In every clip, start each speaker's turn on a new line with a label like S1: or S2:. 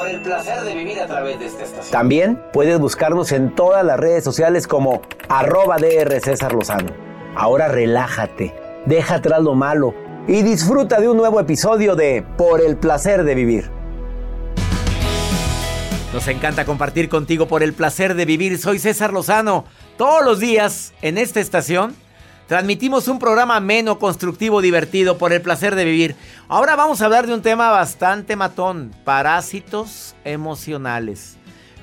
S1: Por el placer de vivir a través de esta estación. También puedes buscarnos en todas las redes sociales como arroba DR César Lozano. Ahora relájate, deja atrás lo malo y disfruta de un nuevo episodio de Por el placer de vivir. Nos encanta compartir contigo por el placer de vivir. Soy César Lozano. Todos los días en esta estación transmitimos un programa ameno, constructivo, divertido por el placer de vivir. Ahora vamos a hablar de un tema bastante matón, parásitos emocionales.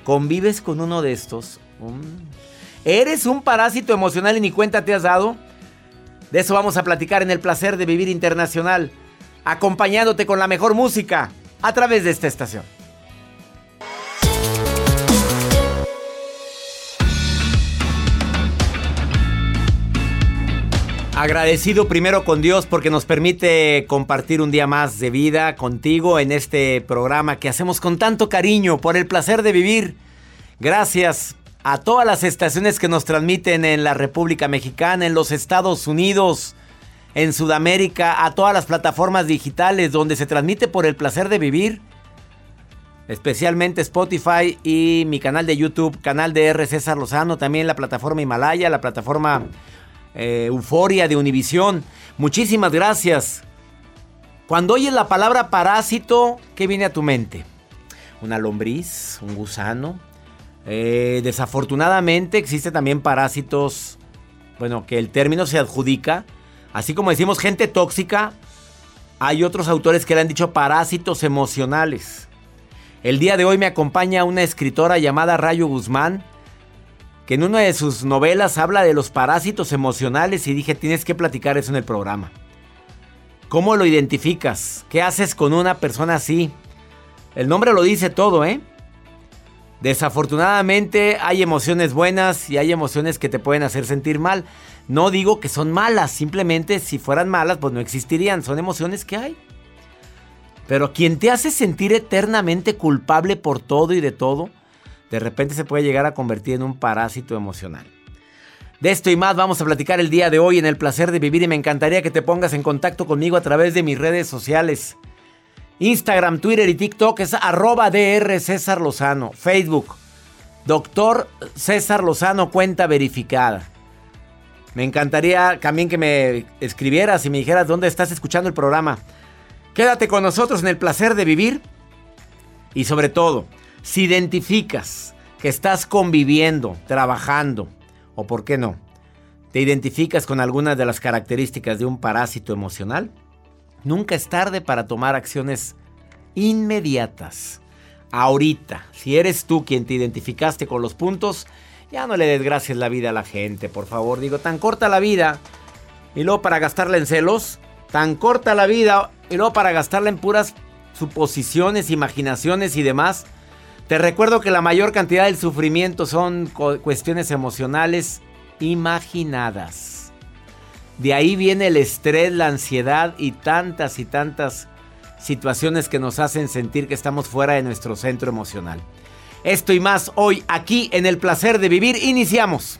S1: ¿Convives con uno de estos? Mm. ¿Eres un parásito emocional y ni cuenta te has dado? De eso vamos a platicar en el placer de vivir internacional, acompañándote con la mejor música a través de esta estación. Agradecido primero con Dios porque nos permite compartir un día más de vida contigo en este programa que hacemos con tanto cariño por el placer de vivir. Gracias a todas las estaciones que nos transmiten en la República Mexicana, en los Estados Unidos, en Sudamérica, a todas las plataformas digitales donde se transmite por el placer de vivir. Especialmente Spotify y mi canal de YouTube, canal de R. César Lozano, también la plataforma Himalaya, la plataforma eh, Euforia de Univisión. Muchísimas gracias. Cuando oyes la palabra parásito, ¿qué viene a tu mente? ¿Una lombriz? ¿Un gusano? Eh, desafortunadamente existe también parásitos, bueno, que el término se adjudica. Así como decimos gente tóxica, hay otros autores que le han dicho parásitos emocionales. El día de hoy me acompaña una escritora llamada Rayo Guzmán, que en una de sus novelas habla de los parásitos emocionales y dije, tienes que platicar eso en el programa. ¿Cómo lo identificas? ¿Qué haces con una persona así? El nombre lo dice todo, ¿eh? Desafortunadamente hay emociones buenas y hay emociones que te pueden hacer sentir mal. No digo que son malas, simplemente si fueran malas pues no existirían, son emociones que hay. Pero quien te hace sentir eternamente culpable por todo y de todo, de repente se puede llegar a convertir en un parásito emocional. De esto y más vamos a platicar el día de hoy en el placer de vivir y me encantaría que te pongas en contacto conmigo a través de mis redes sociales. Instagram, Twitter y TikTok es arroba DR César Lozano. Facebook, Doctor César Lozano, cuenta verificada. Me encantaría también que me escribieras y me dijeras dónde estás escuchando el programa. Quédate con nosotros en el placer de vivir. Y sobre todo, si identificas que estás conviviendo, trabajando, o por qué no, te identificas con algunas de las características de un parásito emocional, nunca es tarde para tomar acciones inmediatas. Ahorita, si eres tú quien te identificaste con los puntos, ya no le desgracies la vida a la gente, por favor. Digo, tan corta la vida y luego para gastarla en celos, tan corta la vida y luego para gastarla en puras suposiciones, imaginaciones y demás. Te recuerdo que la mayor cantidad del sufrimiento son cuestiones emocionales imaginadas. De ahí viene el estrés, la ansiedad y tantas y tantas situaciones que nos hacen sentir que estamos fuera de nuestro centro emocional. Esto y más hoy aquí en el placer de vivir iniciamos.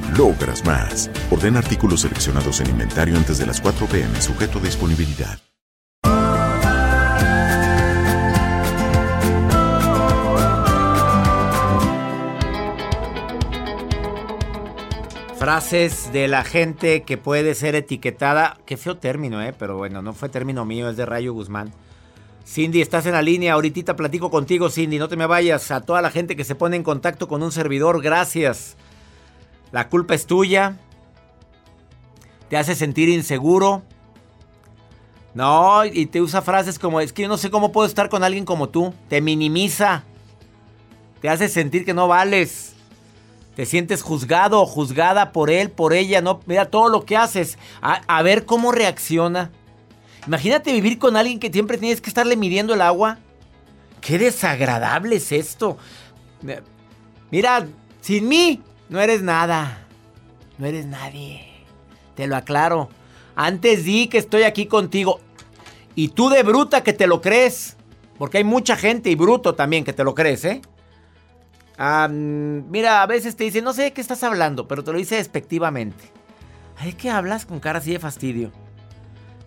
S2: logras más. Orden artículos seleccionados en inventario antes de las 4 pm, sujeto a disponibilidad.
S1: Frases de la gente que puede ser etiquetada. Qué feo término, ¿eh? Pero bueno, no fue término mío, es de Rayo Guzmán. Cindy, estás en la línea. Ahorita platico contigo, Cindy. No te me vayas. A toda la gente que se pone en contacto con un servidor, gracias. La culpa es tuya. Te hace sentir inseguro. No, y te usa frases como, es que yo no sé cómo puedo estar con alguien como tú. Te minimiza. Te hace sentir que no vales. Te sientes juzgado o juzgada por él, por ella. No, mira todo lo que haces. A, a, ver cómo reacciona. Imagínate vivir con alguien que siempre tienes que estarle midiendo el agua. Qué desagradable es esto. Mira, sin mí no eres nada. No eres nadie. Te lo aclaro. Antes di que estoy aquí contigo. Y tú de bruta que te lo crees. Porque hay mucha gente y bruto también que te lo crees, ¿eh? mira, a veces te dicen, no sé de qué estás hablando, pero te lo dice despectivamente. Ay, ¿qué hablas con cara así de fastidio?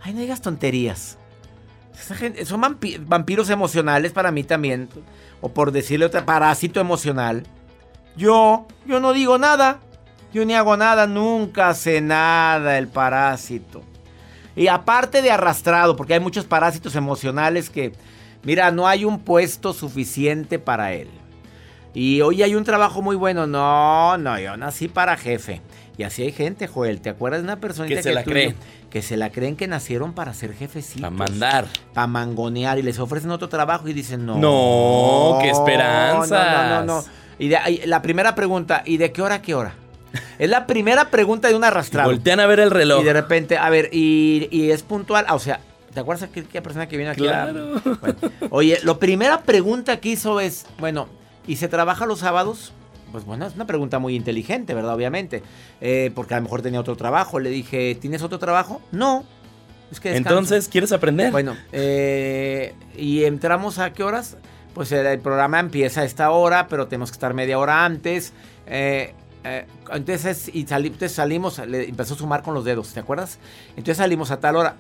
S1: Ay, no digas tonterías. son vampiros emocionales para mí también. O por decirle otra, parásito emocional. Yo, yo no digo nada. Yo ni hago nada, nunca hace nada el parásito. Y aparte de arrastrado, porque hay muchos parásitos emocionales que, mira, no hay un puesto suficiente para él. Y hoy hay un trabajo muy bueno. No, no, yo nací para jefe. Y así hay gente, Joel. ¿Te acuerdas de una persona
S3: que, se la cree?
S1: Que se la creen que nacieron para ser jefecitos.
S3: Para mandar.
S1: Para mangonear. Y les ofrecen otro trabajo y dicen, no.
S3: No, qué esperanza.
S1: No, no, no, no. Y, la primera pregunta, ¿y de qué hora a qué hora? Es la primera pregunta de un arrastrado.
S3: Voltean a ver el reloj.
S1: Y de repente, a ver, y, es puntual. o sea, ¿te acuerdas de qué persona que viene aquí?
S3: Claro.
S1: oye, la primera pregunta que hizo es, bueno, ¿y se trabaja los sábados? Pues bueno, es una pregunta muy inteligente, ¿verdad? Obviamente. Eh, porque a lo mejor tenía otro trabajo. Le dije, ¿tienes otro trabajo? No.
S3: Es que Entonces, ¿quieres aprender?
S1: Bueno, eh, ¿y entramos a qué horas? Pues el, programa empieza a esta hora, pero tenemos que estar media hora antes. Eh, eh, entonces, y salimos, le empezó a sumar con los dedos, ¿te acuerdas? Entonces salimos a tal hora.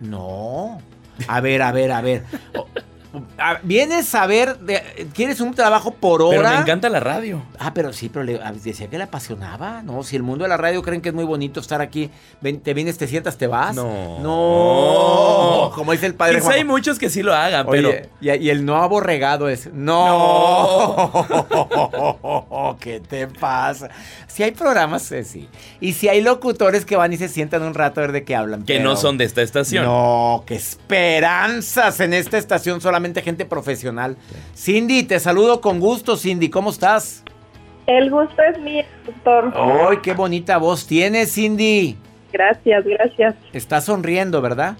S1: No. A ver, a ver, a ver. Vienes a ver, quieres un trabajo por hora.
S3: Pero me encanta la radio.
S1: Ah, pero sí, pero le, decía que le apasionaba. No, si el mundo de la radio creen que es muy bonito estar aquí, te vienes, te sientas, te vas.
S3: No.
S1: No. Como dice el padre.
S3: Quizá hay muchos que sí lo hagan, pero.
S1: Y, el no aborregado es. No. ¿Qué te pasa? Si hay programas, eh, sí. Y si hay locutores que van y se sientan un rato a ver de qué hablan.
S3: Que no son de esta estación.
S1: No, qué esperanzas en esta estación solamente gente profesional. Cindy, te saludo con gusto, Cindy. ¿Cómo estás?
S4: El gusto es mío, doctor.
S1: ¡Ay, qué bonita voz tienes, Cindy!
S4: Gracias, gracias.
S1: Estás sonriendo, ¿verdad?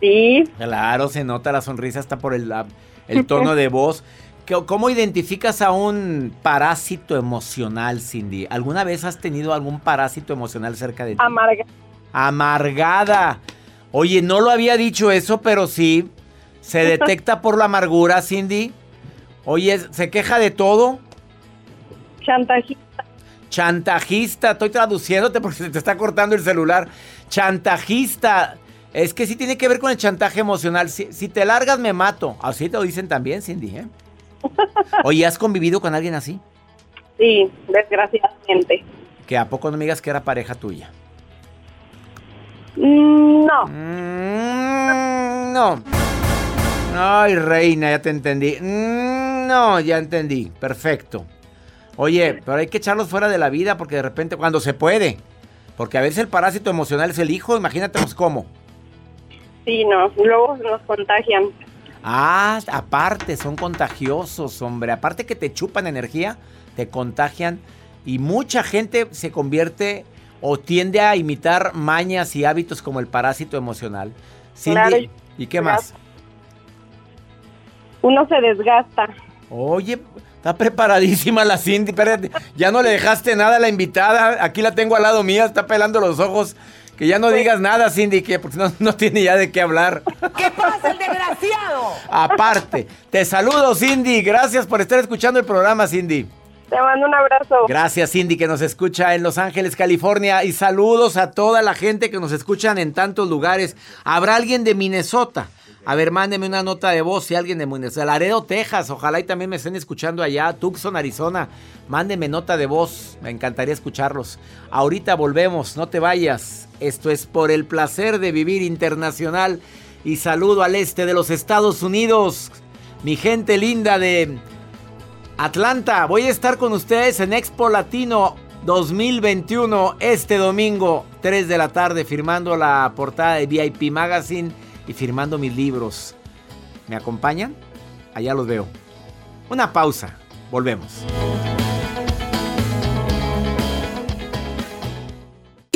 S4: Sí.
S1: Claro, se nota la sonrisa hasta por el, el tono de voz. ¿Cómo identificas a un parásito emocional, Cindy? ¿Alguna vez has tenido algún parásito emocional cerca de ti?
S4: Amargada.
S1: Amargada. Oye, no lo había dicho eso, pero sí. ¿Se detecta por la amargura, Cindy? Oye, ¿se queja de todo?
S4: Chantajista.
S1: Chantajista. Estoy traduciéndote porque se te está cortando el celular. Chantajista. Es que sí tiene que ver con el chantaje emocional. Si, te largas, me mato. Así te lo dicen también, Cindy. ¿eh? Oye, ¿has convivido con alguien así?
S4: Sí, desgraciadamente.
S1: ¿Que a poco no me digas que era pareja tuya?
S4: Mm, no.
S1: Mm, no. Ay, reina, ya te entendí. Mm, no, ya entendí. Perfecto. Oye, pero hay que echarlos fuera de la vida porque de repente, cuando se puede. Porque a veces el parásito emocional es el hijo, imagínate pues, cómo.
S4: Sí, no, luego nos contagian.
S1: Ah, aparte, son contagiosos, hombre. Aparte que te chupan energía, te contagian. Y mucha gente se convierte o tiende a imitar mañas y hábitos como el parásito emocional. Cindy, ¿y qué más?
S4: Uno se desgasta.
S1: Oye, está preparadísima la Cindy. Espérate, ya no le dejaste nada a la invitada. Aquí la tengo al lado mía, está pelando los ojos. Que ya no pues digas nada, Cindy, que porque no, no tiene ya de qué hablar.
S5: ¿Qué pasa, el desgraciado?
S1: Aparte, te saludo, Cindy. Gracias por estar escuchando el programa, Cindy.
S4: Te mando un abrazo.
S1: Gracias, Cindy, que nos escucha en Los Ángeles, California. Y saludos a toda la gente que nos escuchan en tantos lugares. ¿Habrá alguien de Minnesota? A ver, mándeme una nota de voz si alguien de Minnesota. Laredo, Texas. Ojalá y también me estén escuchando allá. Tucson, Arizona. Mándenme nota de voz. Me encantaría escucharlos. Ahorita volvemos. No te vayas. Esto es por el placer de vivir internacional. Y saludo al este de los Estados Unidos. Mi gente linda de Atlanta. Voy a estar con ustedes en Expo Latino 2021 este domingo, 3 de la tarde, firmando la portada de VIP Magazine y firmando mis libros. ¿Me acompañan? Allá los veo. Una pausa. Volvemos.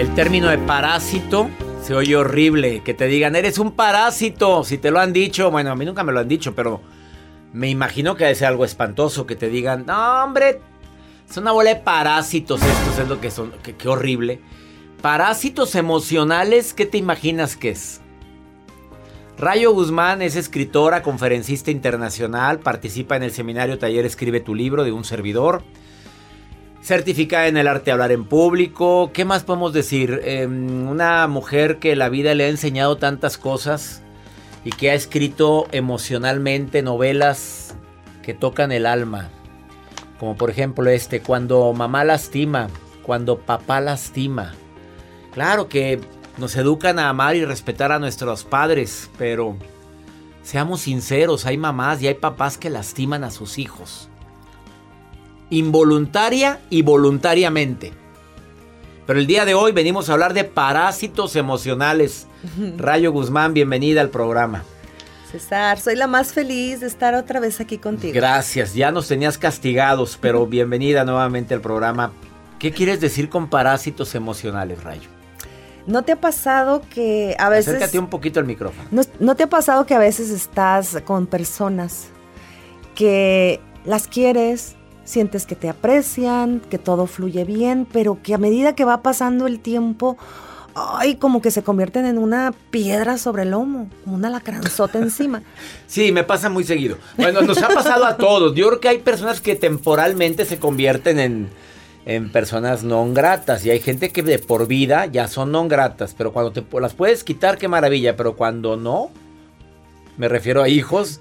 S1: El término de parásito se oye horrible. Que te digan, eres un parásito. Si te lo han dicho, bueno, a mí nunca me lo han dicho, pero me imagino que ser algo espantoso. Que te digan, no, hombre, es una bola de parásitos estos, es lo que son. Qué, horrible. Parásitos emocionales, ¿qué te imaginas que es? Rayo Guzmán es escritora, conferencista internacional, participa en el seminario Taller Escribe tu libro de un servidor. Certificada en el arte de hablar en público. ¿Qué más podemos decir? Em, una mujer que la vida le ha enseñado tantas cosas y que ha escrito emocionalmente novelas que tocan el alma. Como por ejemplo este, cuando mamá lastima, cuando papá lastima. Claro que nos educan a amar y respetar a nuestros padres, pero seamos sinceros, hay mamás y hay papás que lastiman a sus hijos. Involuntaria y voluntariamente. Pero el día de hoy venimos a hablar de parásitos emocionales. Rayo Guzmán, bienvenida al programa.
S6: César, soy la más feliz de estar otra vez aquí contigo.
S1: Gracias, ya nos tenías castigados, pero bienvenida nuevamente al programa. ¿Qué quieres decir con parásitos emocionales, Rayo?
S6: ¿No te ha pasado que a veces...
S1: Acércate un poquito al micrófono.
S6: ¿no, te ha pasado que a veces estás con personas que las quieres, sientes que te aprecian, que todo fluye bien, pero que a medida que va pasando el tiempo ay, como que se convierten en una piedra sobre el lomo, como una lacranzota encima.
S1: Sí, me pasa muy seguido. Bueno, nos ha pasado a todos. Yo creo que hay personas que temporalmente se convierten en, en personas no gratas y hay gente que de por vida ya son no gratas, pero cuando te las puedes quitar, qué maravilla, pero cuando no, me refiero a hijos,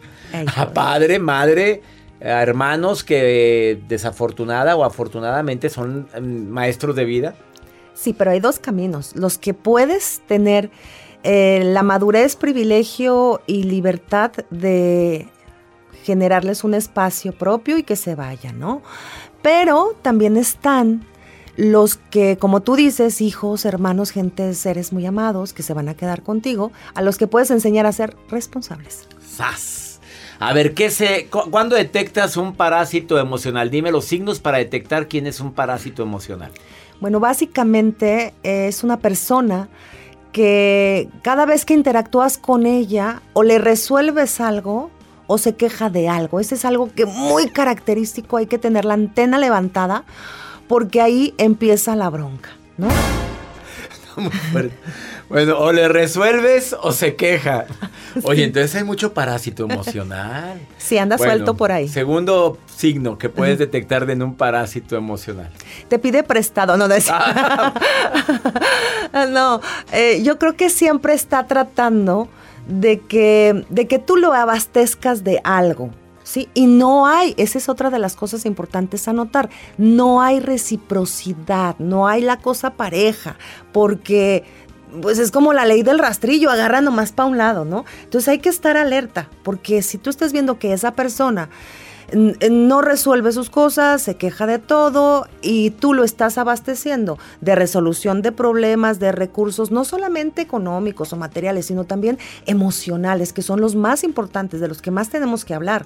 S1: a padre, madre, hermanos que desafortunada o afortunadamente son mm, maestros de vida
S6: Sí, pero hay dos caminos. Los que puedes tener eh, la madurez, privilegio y libertad de generarles un espacio propio y que se vayan, ¿no? Pero también están los que, como tú dices, hijos, hermanos, gente, seres muy amados que se van a quedar contigo, a los que puedes enseñar a ser responsables.
S1: ¡Sas! A ver, ¿qué se, ¿cuándo detectas un parásito emocional? Dime los signos para detectar quién es un parásito emocional.
S6: Bueno, básicamente es una persona que cada vez que interactúas con ella o le resuelves algo o se queja de algo. Ese es algo que muy característico, hay que tener la antena levantada porque ahí empieza la bronca, ¿no?
S1: Bueno, o le resuelves o se queja. Oye, entonces hay mucho parásito emocional.
S6: Sí, anda suelto por ahí.
S1: Segundo signo que puedes detectar en un parásito emocional.
S6: Te pide prestado, no, no no, eh, yo creo que siempre está tratando de que, de que tú lo abastezcas de algo. ¿Sí? Y no hay, esa es otra de las cosas importantes a notar, no hay reciprocidad, no hay la cosa pareja, porque pues es como la ley del rastrillo, agarra nomás para un lado, ¿no? Entonces hay que estar alerta, porque si tú estás viendo que esa persona no resuelve sus cosas, se queja de todo y tú lo estás abasteciendo de resolución de problemas, de recursos, no solamente económicos o materiales, sino también emocionales, que son los más importantes, de los que más tenemos que hablar,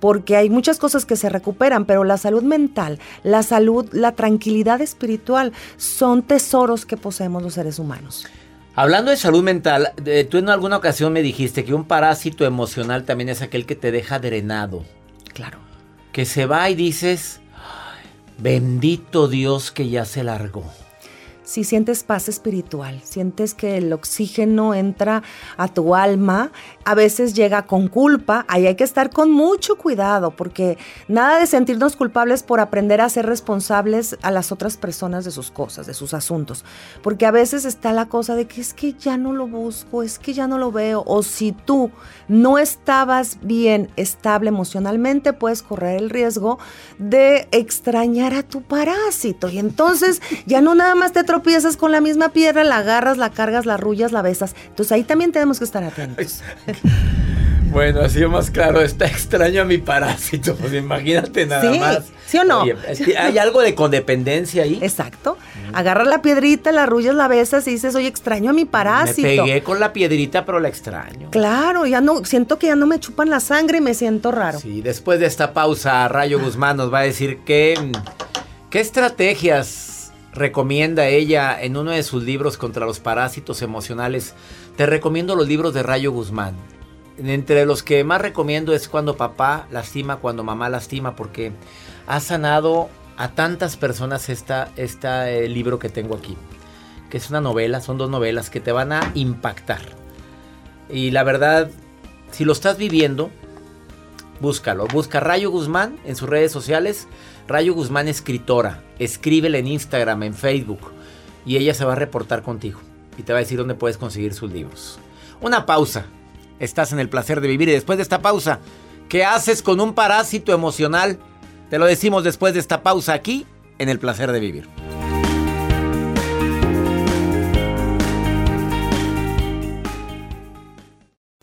S6: porque hay muchas cosas que se recuperan, pero la salud mental, la salud, la tranquilidad espiritual son tesoros que poseemos los seres humanos.
S1: Hablando de salud mental, tú en alguna ocasión me dijiste que un parásito emocional también es aquel que te deja drenado.
S6: Claro.
S1: Que se va y dices, bendito Dios que ya se largó
S6: si sientes paz espiritual, sientes que el oxígeno entra a tu alma, a veces llega con culpa, ahí hay que estar con mucho cuidado, porque nada de sentirnos culpables por aprender a ser responsables a las otras personas de sus cosas, de sus asuntos, porque a veces está la cosa de que es que ya no lo busco, es que ya no lo veo, o si tú no estabas bien estable emocionalmente, puedes correr el riesgo de extrañar a tu parásito, y entonces ya no nada más te tropiezas con la misma piedra, la agarras, la cargas, la arrullas, la besas. Entonces ahí también tenemos que estar atentos.
S1: Bueno, así más claro, está extraño a mi parásito. Pues imagínate nada más.
S6: ¿Sí o no?
S1: hay algo de codependencia ahí.
S6: Exacto. Agarra la piedrita, la arrullas, la besas y dices, oye, extraño a mi parásito.
S1: Me pegué con la piedrita, pero la extraño.
S6: Claro, ya no, siento que ya no me chupan la sangre y me siento raro.
S1: Sí, después de esta pausa, Rayo Guzmán nos va a decir qué estrategias recomienda ella en uno de sus libros contra los parásitos emocionales. Te recomiendo los libros de Rayo Guzmán. Entre los que más recomiendo es cuando papá lastima, cuando mamá lastima, porque ha sanado a tantas personas esta, este libro que tengo aquí. Que es una novela, son dos novelas que te van a impactar. Y la verdad, si lo estás viviendo, búscalo. Busca Rayo Guzmán en sus redes sociales Rayo Guzmán escritora, escríbele en Instagram, en Facebook y ella se va a reportar contigo y te va a decir dónde puedes conseguir sus libros. Una pausa. Estás en el placer de vivir y después de esta pausa, ¿qué haces con un parásito emocional? Te lo decimos después de esta pausa aquí en el placer de vivir.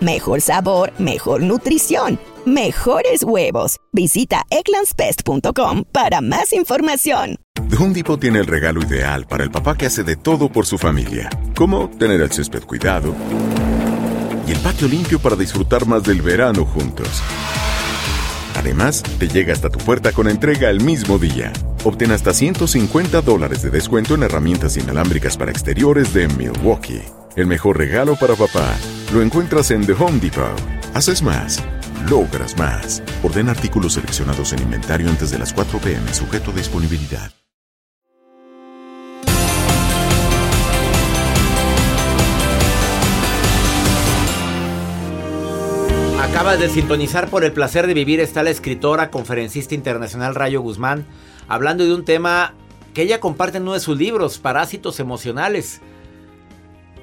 S7: mejor sabor, mejor nutrición mejores huevos. Visita eclanspest.com para más información.
S2: The Home Depot tiene el regalo ideal para el papá que hace de todo por su familia, como tener el césped cuidado y el patio limpio para disfrutar más del verano juntos. Además, te llega hasta tu puerta con entrega el mismo día. Obtén hasta 150 dólares de descuento en herramientas inalámbricas para exteriores de Milwaukee. El mejor regalo para papá lo encuentras en The Home Depot. Haces más logras más. Orden artículos seleccionados en inventario antes de las 4 pm, sujeto a disponibilidad.
S1: Acabas de sintonizar por el placer de vivir. Está la escritora, conferencista internacional Rayo Guzmán, hablando de un tema que ella comparte en uno de sus libros, Parásitos Emocionales.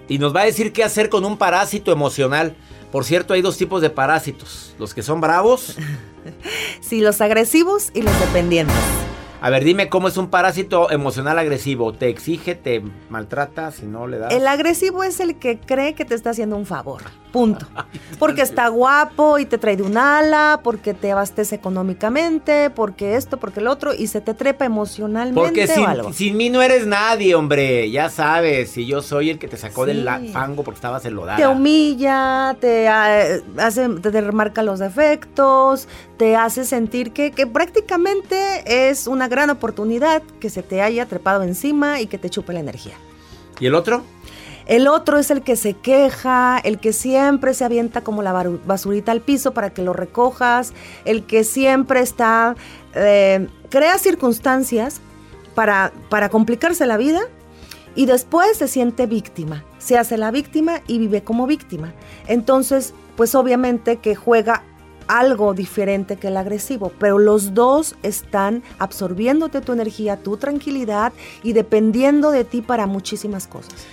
S1: Y nos va a decir qué hacer con un parásito emocional. Por cierto, hay dos tipos de parásitos. Los que son bravos.
S6: sí, los agresivos y los dependientes.
S1: A ver, dime cómo es un parásito emocional agresivo. ¿Te exige, te maltrata si no le das?
S6: El agresivo es el que cree que te está haciendo un favor. Punto. Porque está guapo y te trae de un ala, porque te abastece económicamente, porque esto, porque el otro, y se te trepa emocionalmente
S1: porque sin,
S6: o algo.
S1: sin mí no eres nadie, hombre. Ya sabes, si yo soy el que te sacó del fango porque estabas enlodada.
S6: Te humilla, te ah, hace, te remarca los defectos, te hace sentir que, que prácticamente es una gran oportunidad que se te haya trepado encima y que te chupe la energía.
S1: ¿Y el otro?
S6: El otro es el que se queja, el que siempre se avienta como la basurita al piso para que lo recojas, el que siempre está, eh, crea circunstancias para, para complicarse la vida y después se siente víctima, se hace la víctima y vive como víctima. Entonces, pues obviamente que juega algo diferente que el agresivo, pero los dos están absorbiéndote tu energía, tu tranquilidad y dependiendo de ti para muchísimas cosas.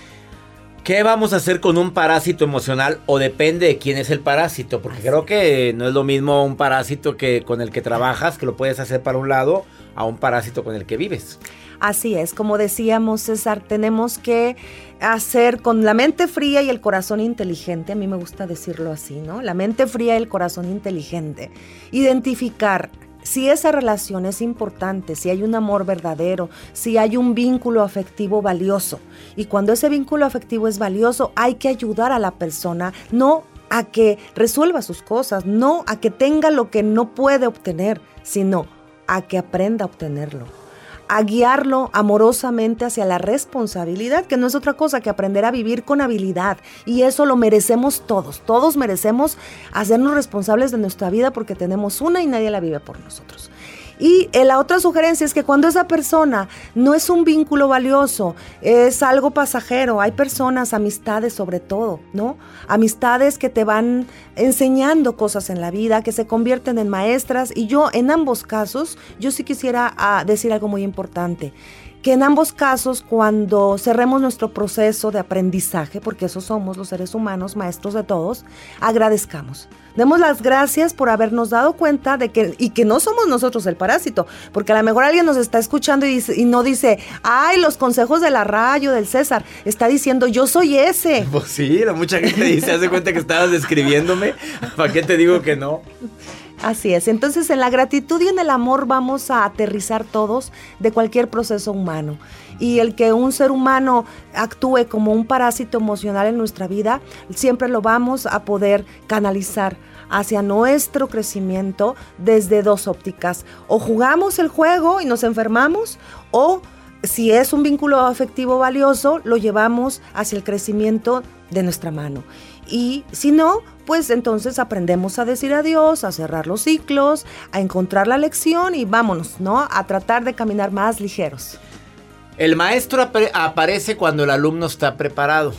S1: ¿Qué vamos a hacer con un parásito emocional? O depende de quién es el parásito, porque creo que no es lo mismo un parásito que con el que trabajas, que lo puedes hacer para un lado, a un parásito con el que vives.
S6: Así es, como decíamos César, tenemos que hacer con la mente fría y el corazón inteligente, a mí me gusta decirlo así, ¿no? La mente fría y el corazón inteligente. Identificar si esa relación es importante, si hay un amor verdadero, si hay un vínculo afectivo valioso. Y cuando ese vínculo afectivo es valioso, hay que ayudar a la persona, no a que resuelva sus cosas, no a que tenga lo que no puede obtener, sino a que aprenda a obtenerlo a guiarlo amorosamente hacia la responsabilidad, que no es otra cosa que aprender a vivir con habilidad. Y eso lo merecemos todos. Todos merecemos hacernos responsables de nuestra vida porque tenemos una y nadie la vive por nosotros. Y eh, la otra sugerencia es que cuando esa persona no es un vínculo valioso, es algo pasajero, hay personas, amistades sobre todo, ¿no? Amistades que te van enseñando cosas en la vida, que se convierten en maestras. Y yo en ambos casos, yo sí quisiera ah, decir algo muy importante que en ambos casos, cuando cerremos nuestro proceso de aprendizaje, porque esos somos los seres humanos, maestros de todos, agradezcamos. Demos las gracias por habernos dado cuenta de que, y que no somos nosotros el parásito, porque a lo mejor alguien nos está escuchando y, y no dice, ay, los consejos de la Rayo, del César, está diciendo, yo soy ese.
S1: Pues sí, mucha gente dice, hace cuenta que estabas describiéndome, ¿para qué te digo que no?
S6: Así es, entonces en la gratitud y en el amor vamos a aterrizar todos de cualquier proceso humano. Y el que un ser humano actúe como un parásito emocional en nuestra vida, siempre lo vamos a poder canalizar hacia nuestro crecimiento desde dos ópticas. O jugamos el juego y nos enfermamos, o si es un vínculo afectivo valioso, lo llevamos hacia el crecimiento de nuestra mano. Y si no, pues entonces aprendemos a decir adiós, a cerrar los ciclos, a encontrar la lección y vámonos, ¿no? A tratar de caminar más ligeros.
S1: El maestro aparece cuando el alumno está preparado.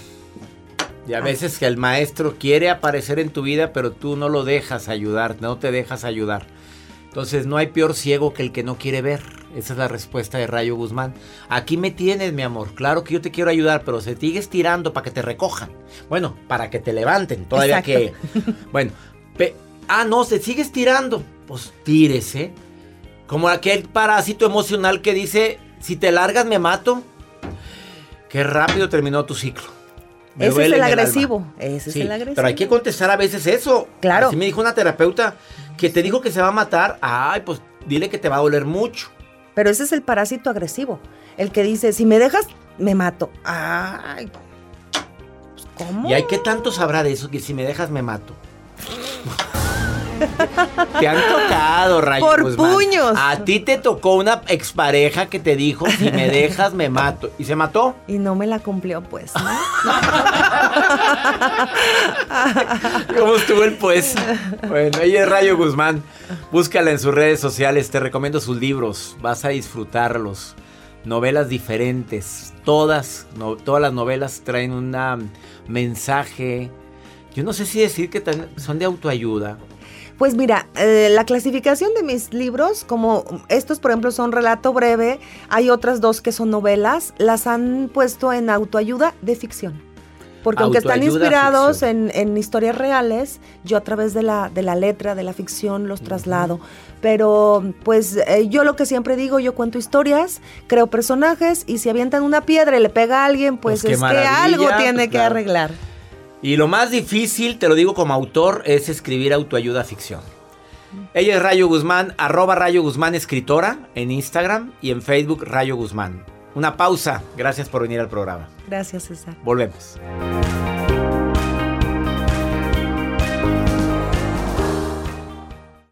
S1: Y a ah. veces que el maestro quiere aparecer en tu vida, pero tú no lo dejas ayudar, no te dejas ayudar. Entonces no hay peor ciego que el que no quiere ver. Esa es la respuesta de Rayo Guzmán. Aquí me tienes, mi amor. Claro que yo te quiero ayudar, pero se sigues tirando para que te recojan. Bueno, para que te levanten. Todavía que. Bueno. ah, no, se sigues tirando. Pues tírese. Como aquel parásito emocional que dice: si te largas, me mato. Qué rápido terminó tu ciclo.
S6: Ese es el agresivo. Ese es el agresivo.
S1: Pero hay que contestar a veces eso.
S6: Claro.
S1: Así me dijo una terapeuta que te dijo que se va a matar. Ay, pues dile que te va a doler mucho.
S6: Pero ese es el parásito agresivo. El que dice, si me dejas, me mato. Ay,
S1: pues, ¿cómo? ¿Y hay que tanto sabrá de eso que si me dejas, me mato? Te han tocado, Rayo
S6: Por puños.
S1: A ti te tocó una expareja que te dijo, si me dejas, me mato. ¿Y se mató?
S6: Y no me la cumplió, pues.
S1: ¿Cómo estuvo el pues? Bueno, ella es Rayo Guzmán. Búscala en sus redes sociales. Te recomiendo sus libros. Vas a disfrutarlos. Novelas diferentes. Todas, todas las novelas traen un mensaje. Yo no sé si decir que son de autoayuda
S6: pues mira, eh, la clasificación de mis libros, como estos por ejemplo son relato breve, hay otras dos que son novelas, las han puesto en autoayuda de ficción. Porque aunque están inspirados en, historias reales, yo a través de la, de la letra, de la ficción, los traslado. Pero pues eh, yo lo que siempre digo, yo cuento historias, creo personajes y si avientan una piedra y le pega a alguien, pues, pues es que algo tiene que arreglar.
S1: Y lo más difícil, te lo digo como autor, es escribir autoayuda ficción. Ella es Rayo Guzmán, arroba Rayo Guzmán escritora en Instagram y en Facebook Rayo Guzmán. Una pausa. Gracias por venir al programa.
S6: Gracias, César.
S1: Volvemos.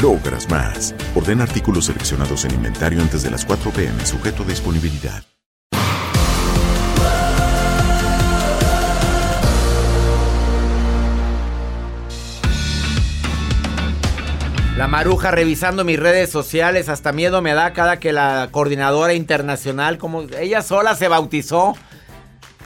S2: logras más. Orden artículos seleccionados en inventario antes de las 4 pm, sujeto a disponibilidad.
S1: La maruja revisando mis redes sociales, hasta miedo me da cada que la coordinadora internacional, como ella sola se bautizó.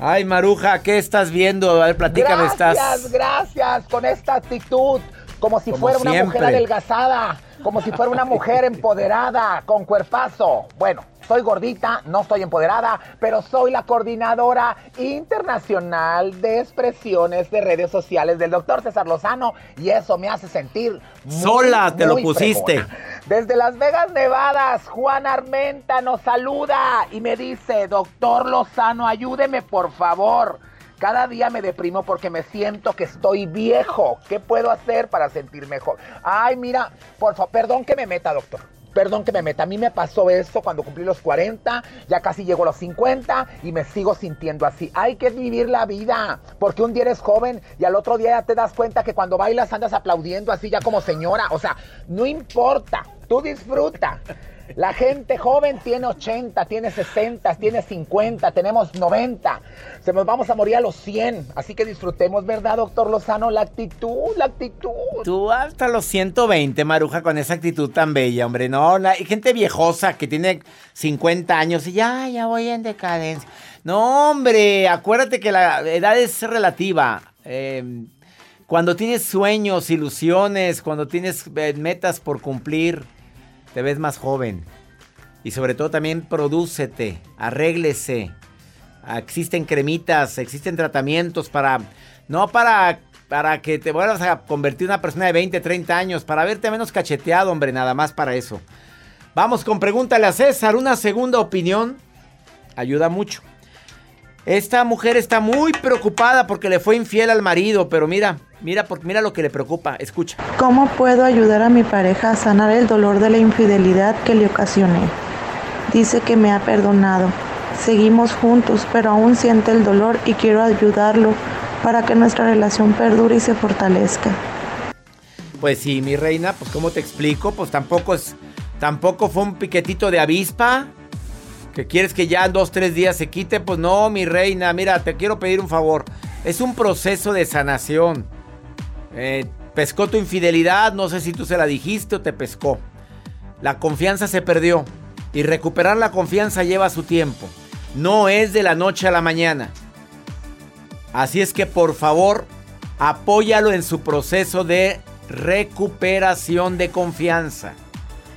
S1: Ay, Maruja, ¿qué estás viendo? A ver, platícame,
S5: gracias,
S1: estás.
S5: Gracias, gracias. Con esta actitud como si fuera una mujer adelgazada, como si fuera una mujer empoderada, con cuerpazo. Bueno, soy gordita, no estoy empoderada, pero soy la coordinadora internacional de expresiones de redes sociales del doctor César Lozano y eso me hace sentir muy,
S1: Sola te lo pusiste.
S5: fregona. Desde Las Vegas, Nevadas, Juan Armenta nos saluda y me dice, doctor Lozano, ayúdeme por favor. Cada día me deprimo porque me siento que estoy viejo. ¿Qué puedo hacer para sentir mejor? Ay, mira, por favor, perdón que me meta, doctor. Perdón que me meta. A mí me pasó eso cuando cumplí los 40, ya casi llego a los 50 y me sigo sintiendo así. Hay que vivir la vida, porque un día eres joven y al otro día ya te das cuenta que cuando bailas andas aplaudiendo así ya como señora. O sea, no importa, tú disfruta. La gente joven tiene 80, tiene 60, tiene 50, tenemos 90. Se nos vamos a morir a los 100. Así que disfrutemos, ¿verdad, doctor Lozano? La actitud, la actitud.
S1: Tú hasta los 120, Maruja, con esa actitud tan bella, hombre. No, la- gente viejosa que tiene 50 años y ya, ya voy en decadencia. No, hombre, acuérdate que la edad es relativa. Eh, cuando tienes sueños, ilusiones, cuando tienes eh, metas por cumplir, te ves más joven. Y sobre todo también prodúcete, arréglese. Existen cremitas, existen tratamientos para... No para, para que te vuelvas a convertir en una persona de 20, 30 años, para verte menos cacheteado, hombre, nada más para eso. Vamos con pregúntale a César, una segunda opinión ayuda mucho. Esta mujer está muy preocupada porque le fue infiel al marido, pero mira, mira, mira lo que le preocupa. Escucha.
S8: ¿Cómo puedo ayudar a mi pareja a sanar el dolor de la infidelidad que le ocasioné? Dice que me ha perdonado. Seguimos juntos, pero aún siente el dolor y quiero ayudarlo para que nuestra relación perdure y se fortalezca.
S1: Pues sí, mi reina, pues ¿cómo te explico? Pues tampoco es, tampoco fue un piquetito de avispa. Que quieres que ya en dos, tres días se quite. Pues no, mi reina, mira, te quiero pedir un favor. Es un proceso de sanación. Eh, pescó tu infidelidad, no sé si tú se la dijiste o te pescó. La confianza se perdió. Y recuperar la confianza lleva su tiempo. No es de la noche a la mañana. Así es que por favor, apóyalo en su proceso de recuperación de confianza.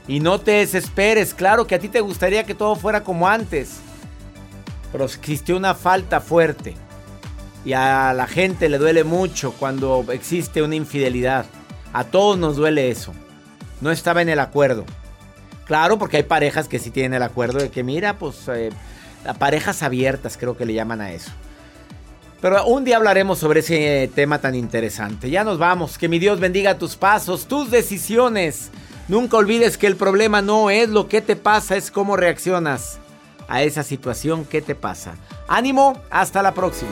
S1: Y no te desesperes, claro que a ti te gustaría que todo fuera como antes. Pero existió una falta fuerte. Y a la gente le duele mucho cuando existe una infidelidad. A todos nos duele eso. No estaba en el acuerdo. Claro, porque hay parejas que sí tienen el acuerdo de que, mira, pues, eh, parejas abiertas creo que le llaman a eso. Pero un día hablaremos sobre ese tema tan interesante. Ya nos vamos. Que mi Dios bendiga tus pasos, tus decisiones. Nunca olvides que el problema no es lo que te pasa, es cómo reaccionas a esa situación que te pasa. Ánimo, hasta la próxima.